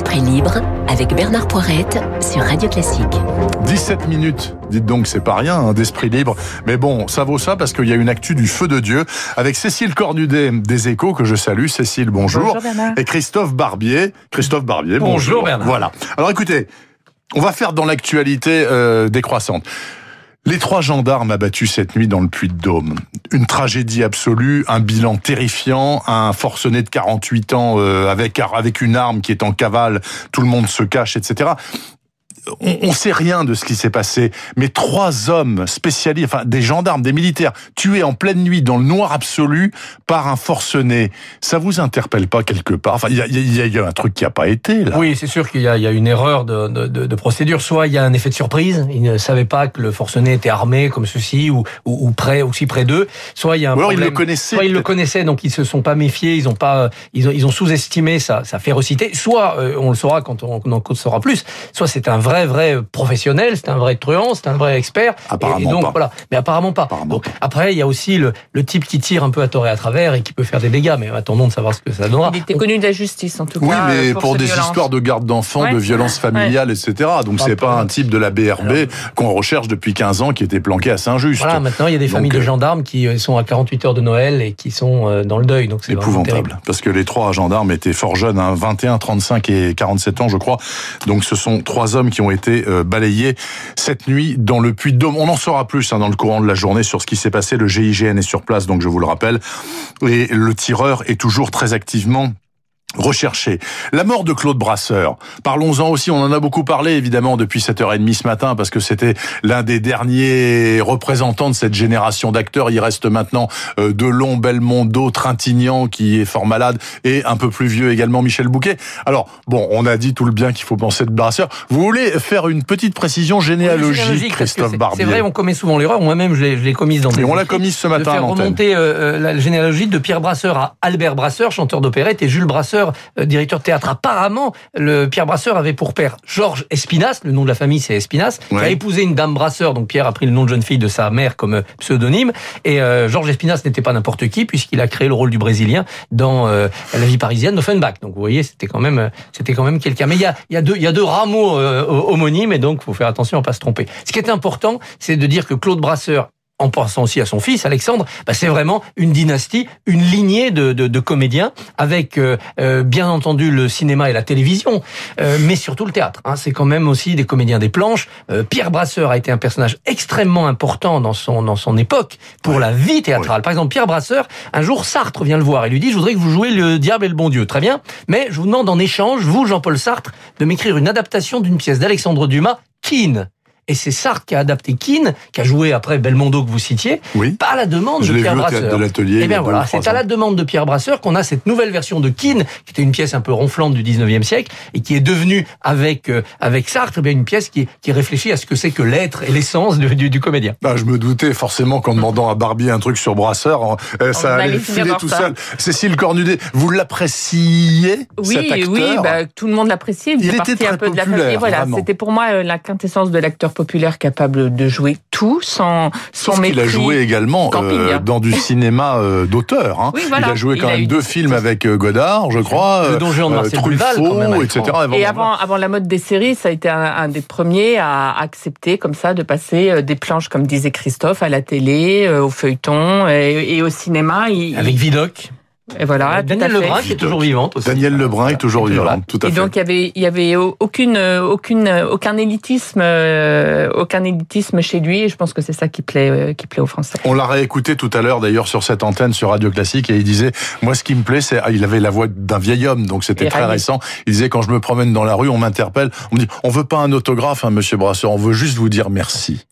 Esprit libre avec Bernard Poirette sur Radio Classique. 17 minutes, dites donc, c'est pas rien hein, d'esprit libre. Mais bon, ça vaut ça parce qu'il y a une actu du feu de Dieu avec Cécile Cornudet des Échos que je salue. Cécile, bonjour. Bonjour, Bernard. Et Christophe Barbier. Christophe Barbier, bonjour. Bonjour, Bernard. Voilà. Alors écoutez, on va faire dans l'actualité euh, décroissante. Les trois gendarmes abattus cette nuit dans le Puy-de-Dôme. Une tragédie absolue, un bilan terrifiant, un forcené de 48 ans euh, avec avec une arme qui est en cavale, tout le monde se cache, etc. On, on sait rien de ce qui s'est passé, mais trois hommes spécialistes, enfin des gendarmes, des militaires, tués en pleine nuit dans le noir absolu par un forcené, ça vous interpelle pas quelque part? Enfin, il y a, y a- y a un truc qui a pas été là. Oui, c'est sûr qu'il y, y a une erreur de, de- de- de procédure. Soit il y a un effet de surprise, ils ne savaient pas que le forcené était armé comme ceci ou, ou, ou près, aussi près d'eux. Soit il y a un alors ils problème. le connaissaient, Soit ils le connaissaient, donc ils se sont pas méfiés, ils ont pas, ils ont, ils ont sous-estimé sa, sa férocité. Soit euh, on le saura quand on, on en saura plus. Soit c'est un vrai, vrai professionnel, c'est un vrai truand, c'est un vrai expert. Apparemment et donc, pas. Voilà, mais apparemment pas. Apparemment Donc, pas. après, il y a aussi le, le type qui tire un peu à tort et à travers et qui peut faire des dégâts. Mais attendons de savoir ce que ça donnera. Il était connu de la justice, en tout Oui, cas. mais euh, pour, des histoires de garde d'enfants, Ouais. de violences familiales, etc. Donc c'est pas un type de la BRB qu'on recherche depuis 15 ans qui était planqué à Saint-Just. Voilà, maintenant il y a des Donc, familles de euh, gendarmes qui euh, sont à 48 heures de Noël et qui sont dans le deuil. Donc c'est épouvantable. Parce que les trois gendarmes étaient fort jeunes, hein, 21, 35 et 47 ans, je crois. Donc ce sont trois hommes qui ont été euh, balayés cette nuit dans le Puy-de-Dôme. On en saura plus hein, dans le courant de la journée sur ce qui s'est passé. Le GIGN est sur place, donc je vous le rappelle. Et le tireur est toujours très activement recherché. La mort de Claude Brasseur. Parlons-en aussi, on en a beaucoup parlé évidemment depuis 7h30 ce matin parce que c'était l'un des derniers représentants de cette génération d'acteurs. Il reste maintenant euh, Delon, Belmondo, Trintignant qui est fort malade et un peu plus vieux également Michel Bouquet. Alors, bon, on a dit tout le bien qu'il faut penser de Brasseur. Vous voulez faire une petite précision Oui, généalogique, que Christophe Barbier C'est vrai, on commet souvent l'erreur. Moi-même, je l'ai je l'ai commise dans des Et on l'a commise ce de matin à faire remonter euh, euh, la généalogie de Pierre Brasseur à Albert Brasseur, chanteur d'opérette, et Jules Brasseur, euh, directeur de théâtre. Apparemment, le Pierre Brasseur avait pour père Georges Espinas, le nom de la famille c'est Espinas, qui Ouais. a épousé une dame Brasseur, donc Pierre a pris le nom de jeune fille de sa mère comme euh, pseudonyme. Et euh, Georges Espinas n'était pas n'importe qui, puisqu'il a créé le rôle du Brésilien dans euh, La vie parisienne d'Offenbach. Donc vous voyez, c'était quand même, euh, c'était quand même quelqu'un. Mais il y a, il y a deux, il y a deux rameaux euh, homonymes, et donc faut faire attention à pas se tromper. Ce qui est important, c'est de dire que Claude Brasseur en pensant aussi à son fils Alexandre, bah, c'est vraiment une dynastie, une lignée de, de, de comédiens avec euh, euh, bien entendu le cinéma et la télévision, euh, mais surtout le théâtre. Hein. C'est quand même aussi des comédiens des planches. Euh, Pierre Brasseur a été un personnage extrêmement important dans son dans son époque pour la vie théâtrale. Par exemple, Pierre Brasseur, un jour Sartre vient le voir et lui dit :« Je voudrais que vous jouiez le diable et le bon Dieu. Très bien, mais je vous demande en échange, vous Jean-Paul Sartre, de m'écrire une adaptation d'une pièce d'Alexandre Dumas, Keane. » Et c'est Sartre qui a adapté Keane, qui a joué après Belmondo que vous citiez, Oui. pas à la demande Je de Pierre Brasseur. de Eh bien voilà, c'est à la demande de Pierre Brasseur qu'on a cette nouvelle version de Keane, qui était une pièce un peu ronflante du 19e siècle, et qui est devenue, avec, euh, avec Sartre, eh bien, une pièce qui, qui réfléchit à ce que c'est que l'être et l'essence du, du, du comédien. Ah, je me doutais forcément qu'en demandant à Barbier un truc sur Brasseur, euh, ça On allait allait filer par tout ça. seul. Cécile Cornudet, vous l'appréciez Oui, cet acteur oui, bah, tout le monde l'appréciait. Il, était très un peu de la populaire, famille. Voilà, vraiment. c'était pour moi euh, la quintessence de l'acteur populaire capable de jouer tout sans, sans Sauf qu'il a mépris. joué également Camping, euh, hein. dans du cinéma euh, d'auteur. Hein. Oui, voilà. Il a joué Il quand a même eu deux des- films avec euh, Godard, je crois. Le euh, Don Juan de euh, Marcel Duval, quand même, Truffaut, etc. Et Avant- avant, avant la mode des séries, ça a été un, un des premiers à accepter comme ça de passer euh, des planches, comme disait Christophe, à la télé, euh, au feuilleton et, et au cinéma. Il- Avec Vidocq. Et voilà, Daniel. Lebrun, qui est toujours vivante aussi. Daniel Lebrun est toujours Voilà. vivant, tout à Et fait. donc il y avait il y avait aucune aucune aucun élitisme euh, aucun élitisme chez lui et je pense que c'est ça qui plaît euh, qui plaît aux Français. On l'a réécouté tout à l'heure d'ailleurs sur cette antenne sur Radio Classique et il disait moi ce qui me plaît c'est ah, il avait la voix d'un vieil homme donc c'était Et très récent. Il disait quand je me promène dans la rue on m'interpelle on me dit on veut pas un autographe hein, monsieur Brasseur on veut juste vous dire merci.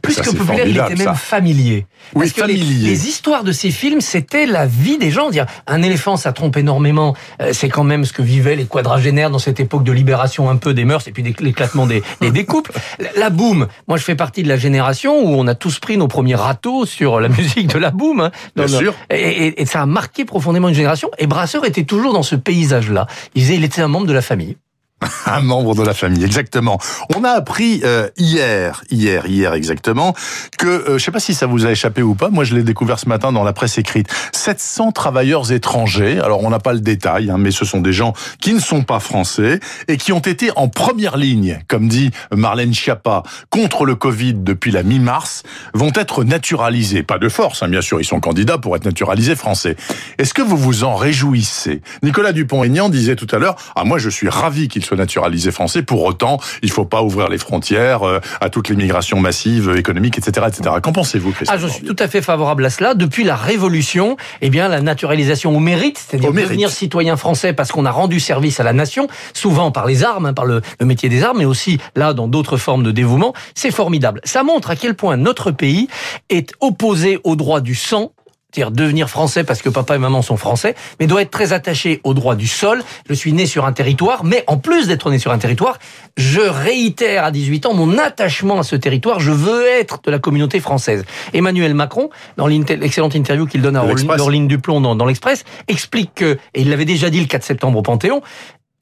Plus Ça, que populaire, il était même ça. familier. Oui, Parce que les- familier. Les, histoires de ces films, c'était la vie des gens. Dire un éléphant, ça trompe énormément. Euh, C'est quand même ce que vivaient les quadragénaires dans cette époque de libération un peu des mœurs et puis l'éclatement des, des, couples. La, la boum. Moi, je fais partie de la génération où on a tous pris nos premiers râteaux sur la musique de la boum. hein. Bien sûr. Et, et- et ça a marqué profondément une génération. Et Brasseur était toujours dans ce paysage-là. Il était un membre de la famille. Un membre de la famille, exactement. On a appris euh, hier, hier, hier exactement, que, euh, je sais pas si ça vous a échappé ou pas, moi je l'ai découvert ce matin dans la presse écrite, 700 travailleurs étrangers, alors on n'a pas le détail, hein, mais ce sont des gens qui ne sont pas français et qui ont été en première ligne, comme dit Marlène Schiappa, contre le Covid depuis la mi-mars, vont être naturalisés. Pas de force, hein, bien sûr, ils sont candidats pour être naturalisés français. Est-ce que vous vous en réjouissez? Nicolas Dupont-Aignan disait tout à l'heure, ah moi je suis ravi qu'ils soient naturalisés français, pour autant, il faut pas ouvrir les frontières euh, à toute l'immigration massive, économique, etc. etc. Qu'en pensez-vous, Christophe Ah, je suis tout à fait favorable à cela. Depuis la Révolution, eh bien, la naturalisation au mérite, c'est-à-dire devenir citoyen français parce qu'on a rendu service à la nation, souvent par les armes, hein, par le, le métier des armes, mais aussi là dans d'autres formes de dévouement, c'est formidable. Ça montre à quel point notre pays est opposé au droit du sang c'est-à-dire devenir français parce que papa et maman sont français, mais doit être très attaché au droit du sol. Je suis né sur un territoire, mais en plus d'être né sur un territoire, je réitère à 18 ans mon attachement à ce territoire. Je veux être de la communauté française. Emmanuel Macron, dans l'excellente interview qu'il donne à. Orline Duplon dans, dans l'Express, explique que, et il l'avait déjà dit le 4 septembre au Panthéon,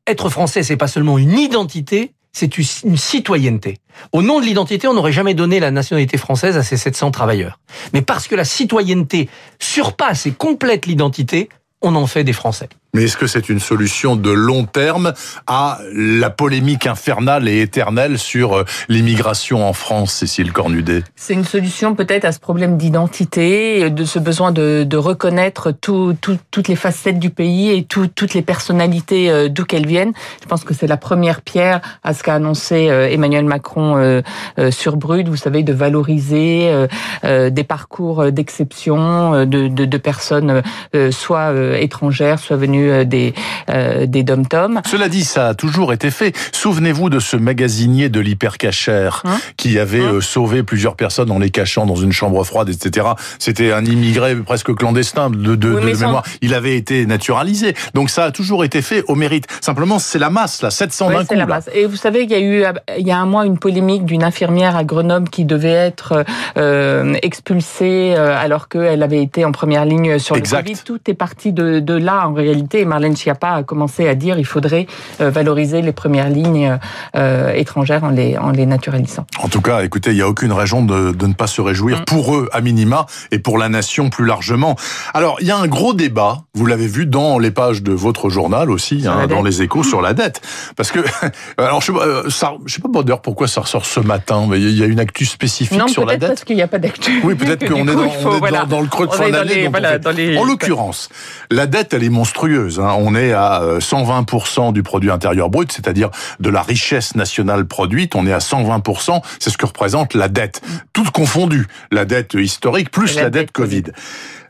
être français, c'est pas seulement une identité, c'est une citoyenneté. Au nom de l'identité, on n'aurait jamais donné la nationalité française à ces 700 travailleurs. Mais parce que la citoyenneté surpasse et complète l'identité, on en fait des Français. Mais est-ce que c'est une solution de long terme à la polémique infernale et éternelle sur euh, l'immigration en France, Cécile Cornudet? C'est une solution peut-être à ce problème d'identité, de ce besoin de, reconnaître tout, tout- toutes les facettes du pays et tout- toutes les personnalités euh, d'où qu'elles viennent. Je pense que c'est la première pierre à ce qu'a annoncé euh, Emmanuel Macron sur Brut, vous savez, de valoriser des parcours d'exception de, personnes soit étrangères, soit venues euh, des, euh, des dom-toms. Cela dit, ça a toujours été fait. Souvenez-vous de ce magasinier de l'hypercachère Hein qui avait Hein euh, sauvé plusieurs personnes en les cachant dans une chambre froide, etc. C'était un immigré presque clandestin de, de, Oui, de mais sans- mémoire. Il avait été naturalisé. Donc ça a toujours été fait au mérite. Simplement, c'est la masse, là, 700 Ouais, coup. la là. masse. Et vous savez, il y a eu il y a un mois une polémique d'une infirmière à Grenoble qui devait être euh, expulsée alors qu'elle avait été en première ligne sur Exact. le Covid. Tout est parti de, de là en réalité. Et Marlène Schiappa a commencé à dire qu'il faudrait euh, valoriser les premières lignes euh, étrangères en les, en les naturalisant. En tout cas, écoutez, il n'y a aucune raison de, de ne pas se réjouir Mm. pour eux à minima et pour la nation plus largement. Alors, il y a un gros débat, vous l'avez vu dans les pages de votre journal aussi, hein, dans les échos sur la dette. Parce que, alors je sais pas, euh, sais pas d'ailleurs pourquoi ça ressort ce matin, mais il y a une actu spécifique Non, sur la dette. parce qu'il n'y a pas d'actu. Oui, peut-être qu'on est, dans, il faut, on est voilà. dans, dans le creux de fin d'année. voilà, En l'occurrence, la dette, elle est monstrueuse. Hein. On est à euh, 120% du produit intérieur brut, c'est-à-dire de la richesse nationale produite. On est à 120%. C'est ce que représente la dette. Toute confondue. La dette historique plus la, la dette dette Covid. Covid.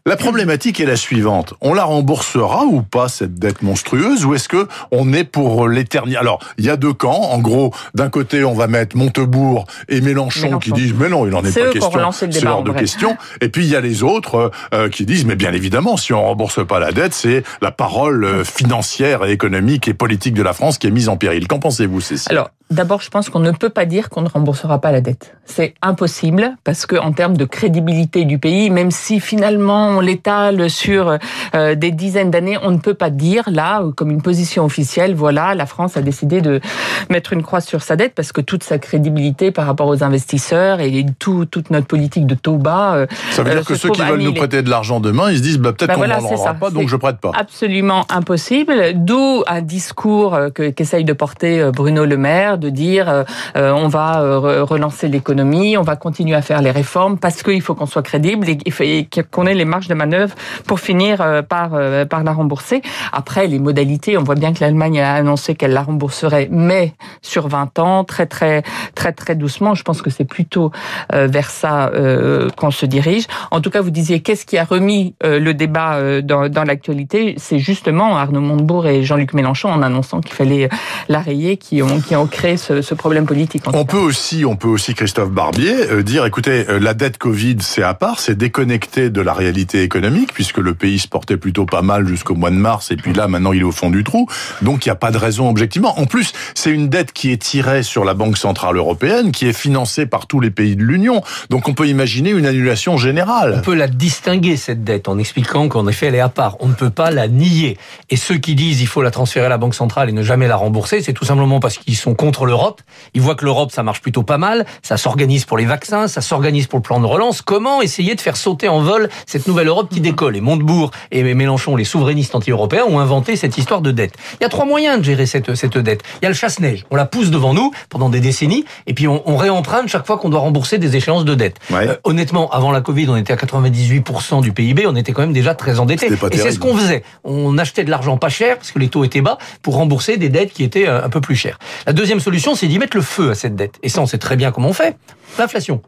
La problématique est la suivante. On la remboursera ou pas cette dette monstrueuse ou est-ce que on est pour l'éternité? Alors, il y a deux camps. En gros, d'un côté, on va mettre Montebourg et Mélenchon, Mélenchon. qui disent mais non, il n'en est pas question. C'est hors de vrai. question. Et puis il y a les autres euh, euh, qui disent mais bien évidemment, si on rembourse pas la dette, c'est la parole euh, financière et économique et politique de la France qui est mise en péril. Qu'en pensez-vous, Cécile? Alors, d'abord, je pense qu'on ne peut pas dire qu'on ne remboursera pas la dette. C'est impossible parce que en termes de crédibilité du pays, même si finalement on l'étale sur euh, des dizaines d'années, on ne peut pas dire là, comme une position officielle, voilà, la France a décidé de mettre une croix sur sa dette parce que toute sa crédibilité par rapport aux investisseurs et tout, toute notre politique de taux bas. euh, Ça veut euh, dire que se ceux qui veulent nous prêter de l'argent demain, ils se disent bah, peut-être Bah qu'on voilà, rendra ça. pas, donc je prête pas. Absolument impossible. D'où un discours euh, que- qu'essaye de porter euh, Bruno Le Maire, de dire euh, euh, on va euh, re- relancer l'économie, on va continuer à faire les réformes parce qu'il faut qu'on soit crédible et qu'on ait les marges de manœuvre pour finir euh, par par la rembourser. Après les modalités, on voit bien que l'Allemagne a annoncé qu'elle la rembourserait, mais sur 20 ans, très très très très doucement. Je pense que c'est plutôt vers ça qu'on se dirige. En tout cas, vous disiez qu'est-ce qui a remis le débat dans, dans l'actualité? C'est justement Arnaud Montebourg et Jean-Luc Mélenchon en annonçant qu'il fallait la rayer, qui ont qui ont créé créer ce, ce problème politique. On peut aussi, on peut aussi, Christophe Barbier, euh, dire, écoutez, euh, la dette Covid, c'est à part, c'est déconnecté de la réalité économique, puisque le pays se portait plutôt pas mal jusqu'au mois de mars, et puis là, maintenant, il est au fond du trou. Donc, il n'y a pas de raison objectivement. En plus, c'est une dette qui est tirée sur la Banque Centrale Européenne, qui est financée par tous les pays de l'Union. Donc, on peut imaginer une annulation générale. On peut la distinguer, cette dette, en expliquant qu'en effet, elle est à part. On ne peut pas la nier. Et ceux qui disent il faut la transférer à la Banque Centrale et ne jamais la rembourser, c'est tout simplement parce qu'ils sont contre l'Europe. Ils voient que l'Europe, ça marche plutôt pas mal. Ça s'organise pour les vaccins, ça s'organise pour le plan de relance. Comment essayer de faire sauter en vol cette nouvelle Europe qui décolle? Et Montebourg et Mélenchon, les souverainistes anti-européens, ont inventé cette histoire de dette. Il y a trois moyens de gérer cette, cette dette. Il y a le chasse-neige. On la pousse devant nous pendant des décennies et puis on, on réemprunte chaque fois qu'on doit rembourser des échéances de dette. Ouais. Euh, honnêtement, avant la Covid, on était à 98% du PIB, on était quand même déjà très endetté. Et c'est ce qu'on faisait. On achetait de l'argent pas cher parce que les taux étaient bas pour rembourser des dettes qui étaient euh, un peu plus chères. La deuxième solution, c'est d'y mettre le feu à cette dette. Et ça, on sait très bien comment on fait. L'inflation.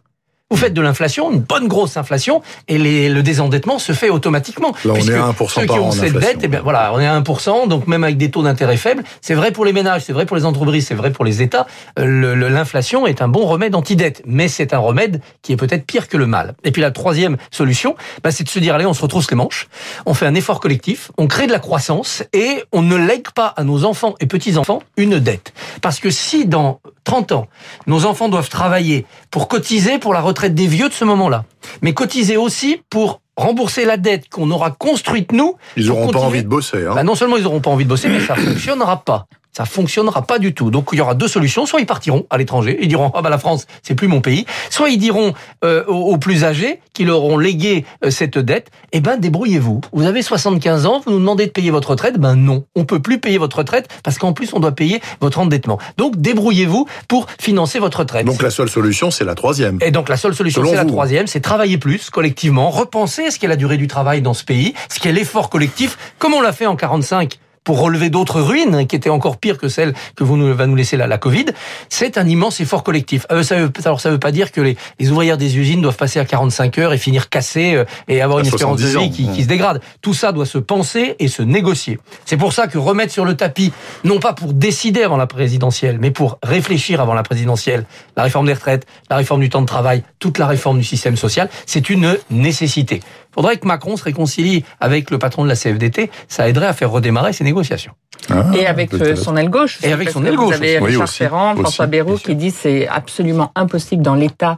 Vous faites de l'inflation, une bonne grosse inflation, et les- le désendettement se fait automatiquement. Là, on est à 1% ceux qui ont an cette dette, eh bien, voilà, on est à 1%, donc même avec des taux d'intérêt faibles, c'est vrai pour les ménages, c'est vrai pour les entreprises, c'est vrai pour les États. euh, L'inflation est un bon remède anti-dette, mais c'est un remède qui est peut-être pire que le mal. Et puis la troisième solution, bah, c'est de se dire allez, on se retrousse les manches, on fait un effort collectif, on crée de la croissance et on ne lègue pas à nos enfants et petits-enfants une dette. Parce que si dans 30 ans, nos enfants doivent travailler pour cotiser pour la retraite des vieux de ce moment-là, mais cotiser aussi pour rembourser la dette qu'on aura construite nous. Ils n'auront pas envie de bosser. Hein. bah, non seulement ils n'auront pas envie de bosser, mais ça fonctionnera pas. Ça fonctionnera pas du tout. Donc il y aura deux solutions. Soit ils partiront à l'étranger, ils diront ah bah la France c'est plus mon pays. Soit ils diront euh, aux, plus âgés qui leur auront légué euh, cette dette, eh ben débrouillez-vous. Vous avez 75 ans, vous nous demandez de payer votre retraite, ben non, on peut plus payer votre retraite parce qu'en plus on doit payer votre endettement. Donc débrouillez-vous pour financer votre retraite. Donc la seule solution, c'est la troisième. Et donc la seule solution, c'est la troisième, c'est travailler plus collectivement, repenser ce qu'est la durée du travail dans ce pays, ce qu'est l'effort collectif, comme on l'a fait en 45 pour relever d'autres ruines qui étaient encore pires que celles que vous nous, va nous laisser la, la Covid, c'est un immense effort collectif. Euh, ça veut, alors ça veut pas dire que les, les ouvrières des usines doivent passer à 45 heures et finir cassées euh, et avoir À une espérance de 70 ans. vie qui, qui se dégrade. Tout ça doit se penser et se négocier. C'est pour ça que remettre sur le tapis, non pas pour décider avant la présidentielle, mais pour réfléchir avant la présidentielle, la réforme des retraites, la réforme du temps de travail, toute la réforme du système social, c'est une nécessité. Il faudrait que Macron se réconcilie avec le patron de la CFDT, ça aiderait à faire redémarrer ces négociations. Ah, Et avec euh, son aile gauche. Et avec son aile Vous gauche avez aussi. Oui, Richard aussi, Ferrand, aussi, François Bayrou qui dit c'est absolument impossible dans l'état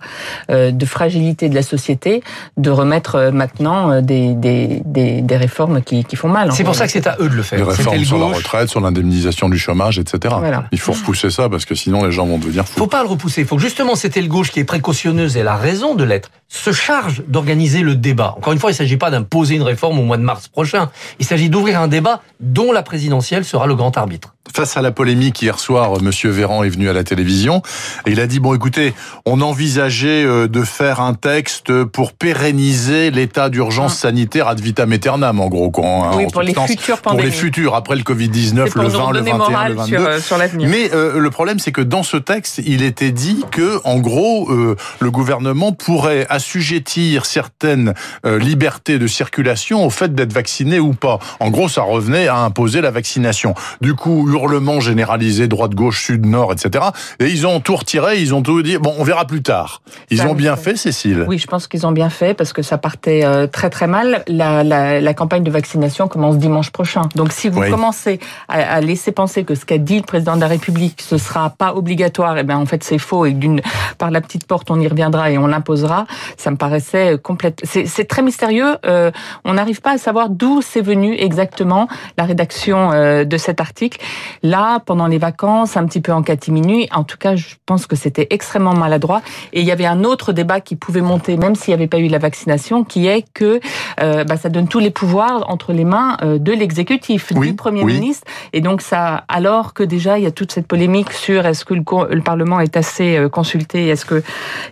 euh, de fragilité de la société de remettre euh, maintenant des, des, des, des réformes qui, qui font mal. C'est pour ça que c'est à eux de le faire. Les C'était réformes le sur la retraite, sur l'indemnisation du chômage, etc. Voilà. Il faut repousser ça parce que sinon les gens vont devenir faut fous. pas le repousser. Il faut que justement cette aile gauche qui est précautionneuse et elle a raison de l'être, se charge d'organiser le débat. Encore une fois, il ne s'agit pas d'imposer une réforme au mois de mars prochain. Il s'agit d'ouvrir un débat dont la présidentielle sera le grand arbitre. Face à la polémique hier soir, Monsieur Véran est venu à la télévision et il a dit bon écoutez, on envisageait euh, de faire un texte pour pérenniser l'état d'urgence sanitaire ad vitam aeternam en gros quoi, hein. Oui, en pour les futures pour les futurs après le Covid 19, C'est pour le nous 20, le redonner 21, le morale 22. sur, euh, sur. Mais euh, le problème, c'est que dans ce texte, il était dit que, en gros, euh, le gouvernement pourrait assujettir certaines euh, libertés de circulation au fait d'être vacciné ou pas. En gros, ça revenait à imposer la vaccination. Du coup, hurlement généralisé, droite, gauche, sud, nord, etc. Et ils ont tout retiré, ils ont tout dit. Bon, on verra plus tard. Ils Ça, ont bien fait, Cécile. Oui, je pense qu'ils ont bien fait parce que ça partait euh, très très mal. La, la, la campagne de vaccination commence dimanche prochain. Donc si vous Oui. commencez à, à laisser penser que ce qu'a dit le président de la République, ce sera pas obligatoire, et ben en fait c'est faux et d'une par la petite porte on y reviendra et on l'imposera. Ça me paraissait complète. C'est c'est très mystérieux. Euh, on n'arrive pas à savoir d'où c'est venu exactement la rédaction euh, de cet article. Là, pendant les vacances, un petit peu en catimini. En tout cas, je pense que c'était extrêmement maladroit. Et il y avait un autre débat qui pouvait monter, même s'il n'y avait pas eu la vaccination, qui est que euh, bah, ça donne tous les pouvoirs entre les mains euh, de l'exécutif, Oui, du Premier oui. ministre. Et donc ça, alors que déjà il y a toute cette polémique sur est-ce que le, Parlement est assez euh, consulté, est-ce que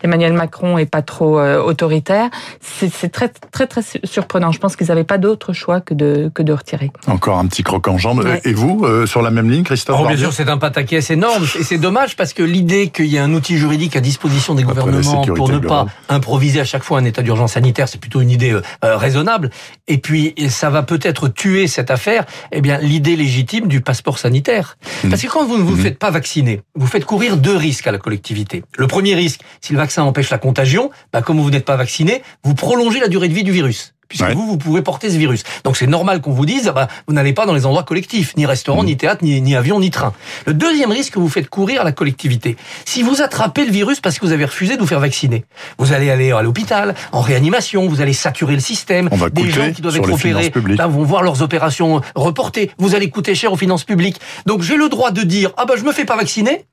Emmanuel Macron est pas trop euh, autoritaire, c'est c'est très très très surprenant. Je pense qu'ils n'avaient pas d'autre choix que de que de retirer. Encore un petit croc en jambe. Ouais. Et vous, euh, sur la même ligne, Christophe Oh, bien sûr, c'est un pataquès énorme. Et c'est dommage parce que l'idée qu'il y ait un outil juridique à disposition des Après gouvernements pour ne pas improviser à chaque fois un état d'urgence sanitaire, c'est plutôt une idée euh, euh, raisonnable. Et puis, ça va peut-être tuer cette affaire, eh bien, l'idée légitime du passeport sanitaire. Mmh. Parce que quand vous ne vous faites pas vacciner, vous faites courir deux risques à la collectivité. Le premier risque, si le vaccin empêche la contagion, bah, comme vous n'êtes pas vacciné, vous prolongez la durée de vie du virus. Puisque Ouais. vous, vous pouvez porter ce virus. Donc c'est normal qu'on vous dise, ah bah, vous n'allez pas dans les endroits collectifs, ni restaurant, ni théâtre, ni, ni avion, ni train. Le deuxième risque que vous faites courir à la collectivité, si vous attrapez le virus parce que vous avez refusé de vous faire vacciner, vous allez aller à l'hôpital, en réanimation, vous allez saturer le système, On va des gens qui doivent être opérés là, vont voir leurs opérations reportées, vous allez coûter cher aux finances publiques. Donc j'ai le droit de dire, ah bah je me fais pas vacciner,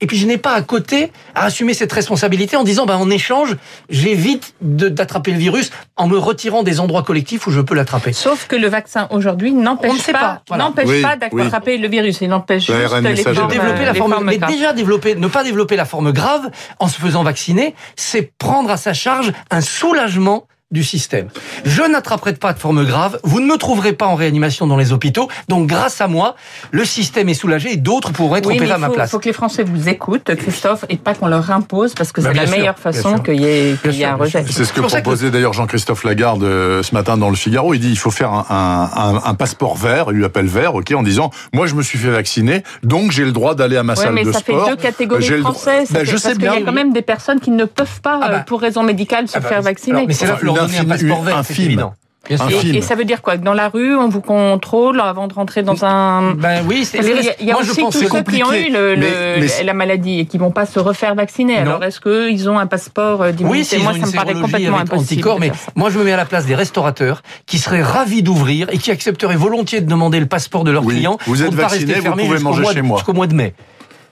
et puis je n'ai pas à côté à assumer cette responsabilité en disant, bah, en échange, j'évite de- d'attraper le virus en me retirant des endroits collectifs où je peux l'attraper. Sauf que le vaccin aujourd'hui n'empêche pas, pas, voilà. n'empêche Oui, pas oui. d'attraper le virus. Il empêche L'ARN juste les formes, développer la les forme, mais graves. déjà développer, ne pas développer la forme grave en se faisant vacciner, c'est prendre à sa charge un soulagement du système. Je n'attraperai pas de forme grave, vous ne me trouverez pas en réanimation dans les hôpitaux, donc grâce à moi, le système est soulagé et d'autres pourront être Oui, opérés à il ma faut, place. faut que les Français vous écoutent, Christophe, et pas qu'on leur impose, parce que Bah, c'est la sûr, meilleure façon qu'il y ait, y ait sûr, un rejet. C'est ce que proposait d'ailleurs Jean-Christophe Lagarde euh, ce matin dans le Figaro. Il dit il faut faire un, un- un- un passeport vert, il l'appelle vert, ok, en disant moi je me suis fait vacciner, donc j'ai le droit d'aller à ma Ouais, salle mais de ça sport. fait deux catégories J'ai le droit- français. Ben, je parce sais qu'il bien. y a quand même des personnes qui ne peuvent pas, Ah bah. euh, pour raison médicale, se Ah bah, faire vacciner. alors, mais donner un passeport vert, c'est évident. Et, et ça veut dire quoi? Que dans la rue, on vous contrôle avant de rentrer dans un... Ben oui, c'est il y a moi, aussi tous ceux qui ont eu le- Mais- le- mais- la maladie et qui vont pas se refaire vacciner. Non. Alors est-ce qu'ils ont un passeport euh, Oui, d'immunité s'ils Moi, ont ça une me paraît complètement avec impossible. anticorps, mais moi je me mets à la place des restaurateurs qui seraient ravis d'ouvrir et qui accepteraient volontiers de demander le passeport de leurs Oui, clients vous êtes pour ne pas vacciné, rester vous fermés pouvez jusqu'au manger mois chez de- moi. jusqu'au mois de mai.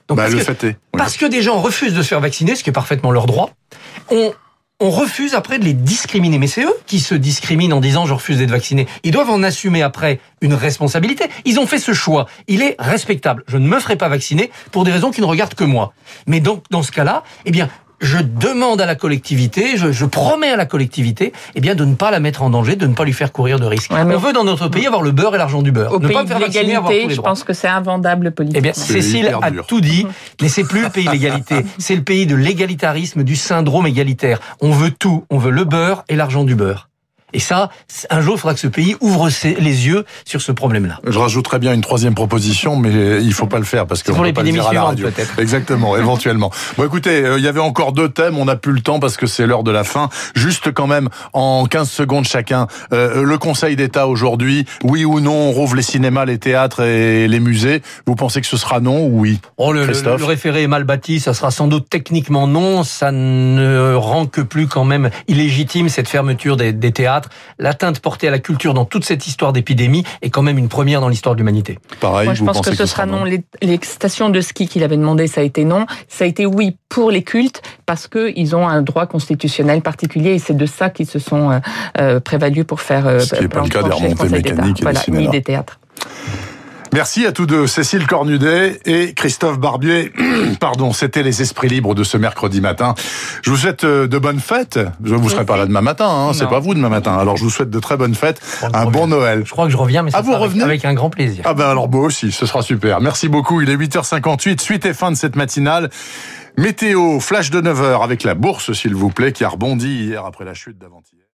Donc, Bah, parce, le que, fait est. oui. parce que des gens refusent de se faire vacciner, ce qui est parfaitement leur droit, on, on refuse après de les discriminer. Mais c'est eux qui se discriminent en disant je refuse d'être vacciné. Ils doivent en assumer après une responsabilité. Ils ont fait ce choix. Il est respectable. Je ne me ferai pas vacciner pour des raisons qui ne regardent que moi. Mais donc, dans ce cas-là, eh bien, je demande à la collectivité, je, je promets à la collectivité, eh bien, de ne pas la mettre en danger, de ne pas lui faire courir de risques. Ouais, On veut dans notre pays avoir le beurre et l'argent du beurre. Au ne pays pas de l'égalité, les je droits. pense que c'est invendable Eh politiquement. bien, C'est Cécile a dur. tout dit, mais c'est plus le pays de l'égalité, c'est le pays de l'égalitarisme, du syndrome égalitaire. On veut tout, on veut le beurre et l'argent du beurre. Et ça, un jour, il faudra que ce pays ouvre ses- les yeux sur ce problème-là. Je rajouterais bien une troisième proposition, mais il faut pas le faire parce que C'est pour peut pas le l'épidémie dire à la suivante, radio. peut-être. Exactement, éventuellement. Bon, écoutez, euh, il y avait encore deux thèmes, on n'a plus le temps parce que c'est l'heure de la fin. Juste quand même, en 15 secondes chacun, euh, le Conseil d'État aujourd'hui, oui ou non, on rouvre les cinémas, les théâtres et les musées. Vous pensez que ce sera non ou oui Oh, le, le- Christophe? le référé est mal bâti, ça sera sans doute techniquement non, ça ne rend que plus quand même illégitime cette fermeture des, des théâtres. L'atteinte portée à la culture dans toute cette histoire d'épidémie est quand même une première dans l'histoire de l'humanité. Pareil, Moi, je vous pense que ce sera non. Les, les stations de ski qu'il avait demandé, ça a été non. Ça a été oui pour les cultes parce que ils ont un droit constitutionnel particulier et c'est de ça qu'ils se sont euh, euh, prévalus pour faire. euh, Ce qui est pas le cas des remontées mécaniques et des voilà, cinémas. ni des théâtres. Merci à tous deux, Cécile Cornudet et Christophe Barbier. Pardon, c'était les esprits libres de ce mercredi matin. Je vous souhaite euh, de bonnes fêtes. Je vous serai pas là demain matin, hein, c'est pas vous demain matin. Alors je vous souhaite de très bonnes fêtes, un bon. Noël. Je crois que je reviens, mais ça Ah, vous avec- revenez avec un grand plaisir. Ah ben alors moi aussi, ce sera super. Merci beaucoup. Il est 8h58, suite et fin de cette matinale. Météo, flash de 9h avec la bourse, s'il vous plaît, qui a rebondi hier après la chute d'avant-hier.